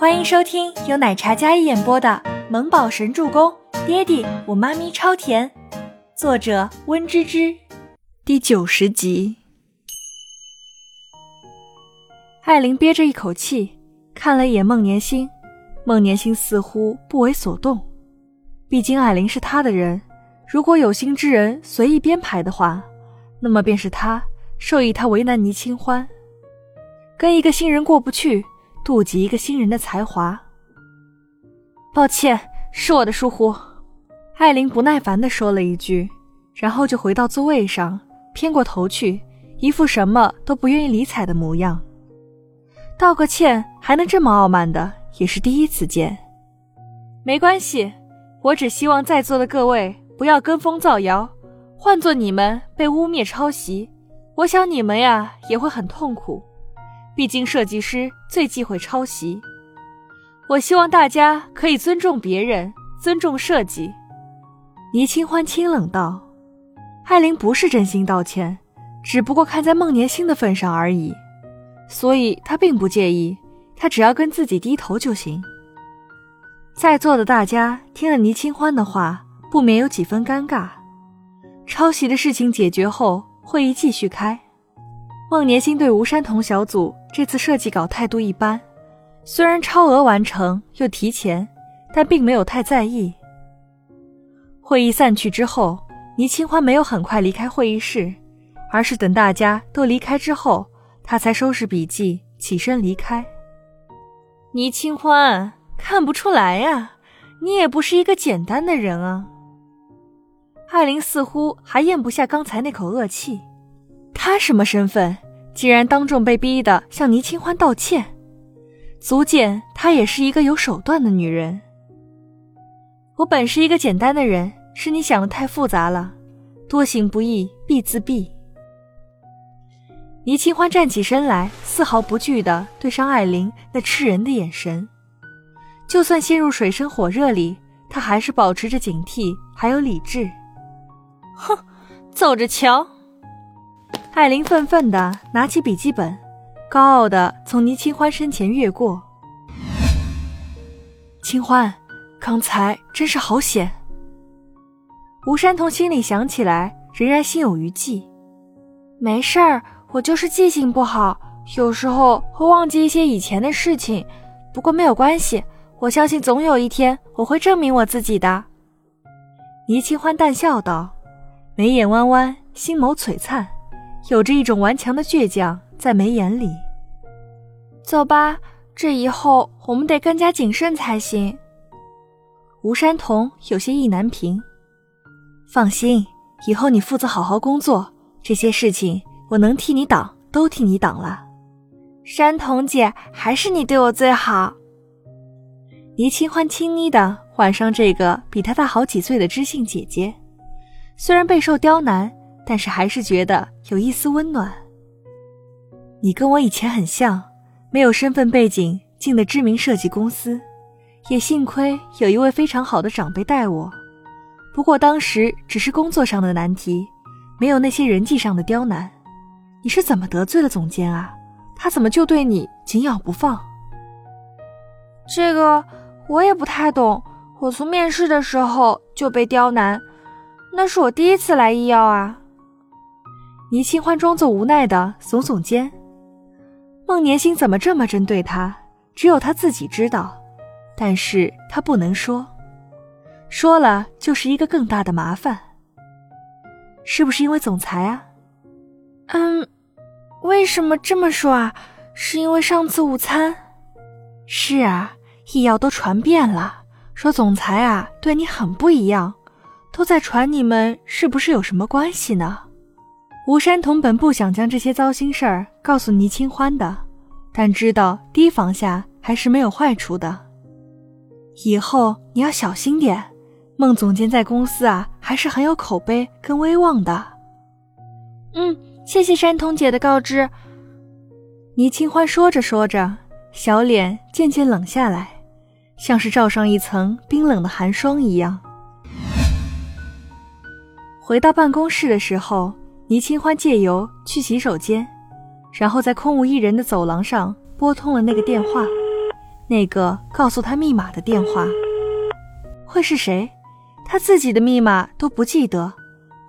欢迎收听由奶茶嘉一演播的《萌宝神助攻》，爹地我妈咪超甜，作者温芝芝。第九十集。艾琳憋着一口气，看了一眼孟年星，孟年星似乎不为所动。毕竟艾琳是他的人，如果有心之人随意编排的话，那么便是他授意他为难倪清欢，跟一个新人过不去。妒忌一个新人的才华。抱歉，是我的疏忽。艾琳不耐烦地说了一句，然后就回到座位上，偏过头去，一副什么都不愿意理睬的模样。道个歉还能这么傲慢的，也是第一次见。没关系，我只希望在座的各位不要跟风造谣。换做你们被污蔑抄袭，我想你们呀也会很痛苦。毕竟设计师最忌讳抄袭，我希望大家可以尊重别人，尊重设计。倪清欢清冷道：“艾琳不是真心道歉，只不过看在孟年星的份上而已，所以她并不介意，她只要跟自己低头就行。”在座的大家听了倪清欢的话，不免有几分尴尬。抄袭的事情解决后，会议继续开。孟年星对吴山童小组这次设计稿态度一般，虽然超额完成又提前，但并没有太在意。会议散去之后，倪清欢没有很快离开会议室，而是等大家都离开之后，他才收拾笔记起身离开。倪清欢，看不出来呀，你也不是一个简单的人啊。艾琳似乎还咽不下刚才那口恶气。他什么身份？竟然当众被逼的向倪清欢道歉，足见她也是一个有手段的女人。我本是一个简单的人，是你想的太复杂了。多行不义必自毙。倪清欢站起身来，丝毫不惧的对上艾琳那吃人的眼神。就算陷入水深火热里，她还是保持着警惕，还有理智。哼，走着瞧。艾琳愤愤地拿起笔记本，高傲地从倪清欢身前越过。清欢，刚才真是好险。吴山童心里想起来，仍然心有余悸。没事儿，我就是记性不好，有时候会忘记一些以前的事情。不过没有关系，我相信总有一天我会证明我自己的。倪清欢淡笑道，眉眼弯弯，星眸璀璨。有着一种顽强的倔强在眉眼里。走吧，这以后我们得更加谨慎才行。吴山童有些意难平。放心，以后你负责好好工作，这些事情我能替你挡，都替你挡了。山童姐，还是你对我最好。倪清欢轻昵的唤上这个比她大好几岁的知性姐姐，虽然备受刁难。但是还是觉得有一丝温暖。你跟我以前很像，没有身份背景进的知名设计公司，也幸亏有一位非常好的长辈带我。不过当时只是工作上的难题，没有那些人际上的刁难。你是怎么得罪了总监啊？他怎么就对你紧咬不放？这个我也不太懂。我从面试的时候就被刁难，那是我第一次来医药啊。倪清欢装作无奈的耸耸肩，孟年星怎么这么针对他？只有他自己知道，但是他不能说，说了就是一个更大的麻烦。是不是因为总裁啊？嗯，为什么这么说啊？是因为上次午餐？是啊，医药都传遍了，说总裁啊对你很不一样，都在传你们是不是有什么关系呢？吴山童本不想将这些糟心事儿告诉倪清欢的，但知道提防下还是没有坏处的。以后你要小心点，孟总监在公司啊还是很有口碑跟威望的。嗯，谢谢山童姐的告知。倪清欢说着说着，小脸渐渐冷下来，像是罩上一层冰冷的寒霜一样。回到办公室的时候。倪清欢借由去洗手间，然后在空无一人的走廊上拨通了那个电话。那个告诉他密码的电话。会是谁？他自己的密码都不记得，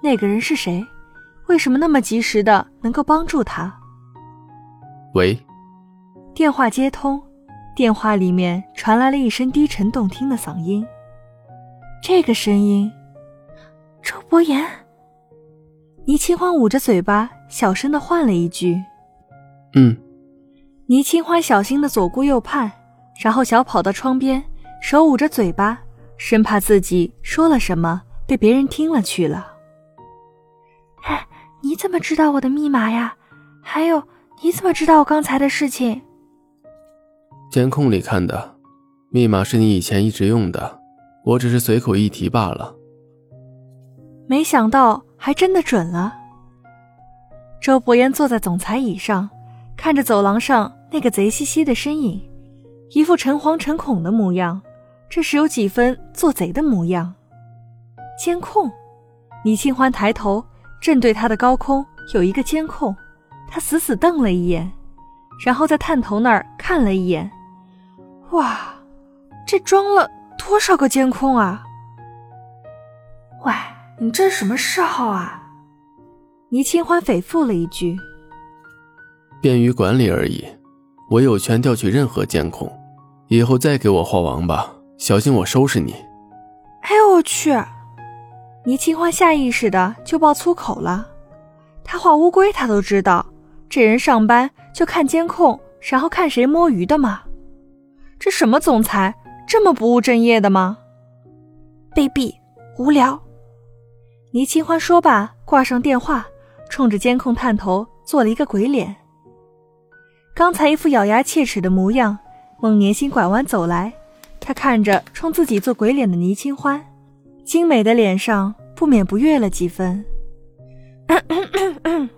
那个人是谁？为什么那么及时的能够帮助他？喂，电话接通，电话里面传来了一声低沉动听的嗓音。这个声音，周伯言。倪清欢捂着嘴巴，小声的唤了一句：“嗯。”倪清欢小心的左顾右盼，然后小跑到窗边，手捂着嘴巴。生怕自己说了什么被别人听了去了。哎，你怎么知道我的密码呀？还有，你怎么知道我刚才的事情？监控里看的，密码是你以前一直用的，我只是随口一提罢了。没想到还真的准了。周伯言坐在总裁椅上，看着走廊上那个贼兮兮的身影，一副诚惶诚恐的模样。这是有几分做贼的模样。监控，倪清欢抬头，正对他的高空有一个监控，他死死瞪了一眼，然后在探头那儿看了一眼。哇，这装了多少个监控啊？喂，你这什么嗜好啊？倪清欢诽复了一句。便于管理而已，我有权调取任何监控，以后再给我画王八。小心我收拾你！哎呦我去！倪清欢下意识的就爆粗口了。他画乌龟，他都知道，这人上班就看监控，然后看谁摸鱼的嘛。这什么总裁，这么不务正业的吗？卑鄙，无聊！倪清欢说罢，挂上电话，冲着监控探头，做了一个鬼脸。刚才一副咬牙切齿的模样，孟年心拐弯走来。他看着冲自己做鬼脸的倪清欢，精美的脸上不免不悦了几分。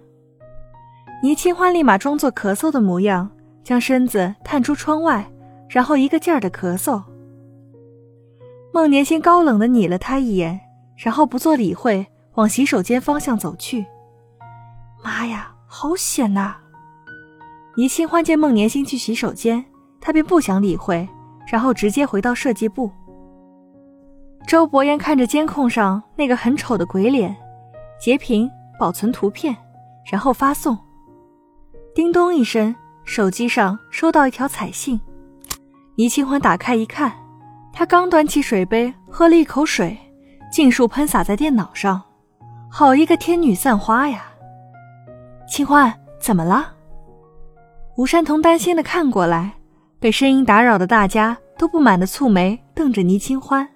倪清欢立马装作咳嗽的模样，将身子探出窗外，然后一个劲儿的咳嗽。孟年心高冷的睨了他一眼，然后不做理会，往洗手间方向走去。妈呀，好险呐！倪清欢见孟年心去洗手间，他便不想理会。然后直接回到设计部。周伯言看着监控上那个很丑的鬼脸，截屏保存图片，然后发送。叮咚一声，手机上收到一条彩信。倪清欢打开一看，他刚端起水杯喝了一口水，尽数喷洒在电脑上。好一个天女散花呀！清欢，怎么了？吴山童担心的看过来。被声音打扰的大家都不满的蹙眉瞪着倪清欢。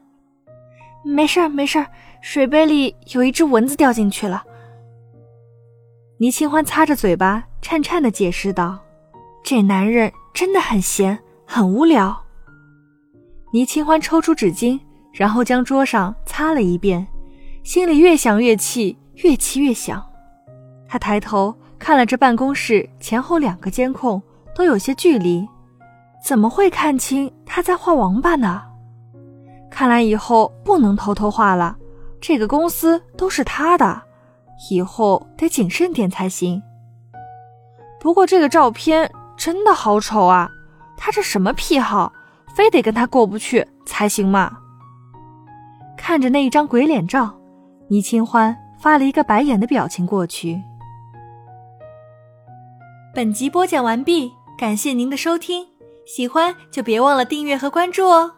没事，没事，水杯里有一只蚊子掉进去了。倪清欢擦着嘴巴，颤颤的解释道：“这男人真的很闲，很无聊。”倪清欢抽出纸巾，然后将桌上擦了一遍，心里越想越气，越气越想。他抬头看了这办公室前后两个监控，都有些距离。怎么会看清他在画王八呢？看来以后不能偷偷画了，这个公司都是他的，以后得谨慎点才行。不过这个照片真的好丑啊！他这什么癖好，非得跟他过不去才行嘛？看着那一张鬼脸照，倪清欢发了一个白眼的表情过去。本集播讲完毕，感谢您的收听。喜欢就别忘了订阅和关注哦。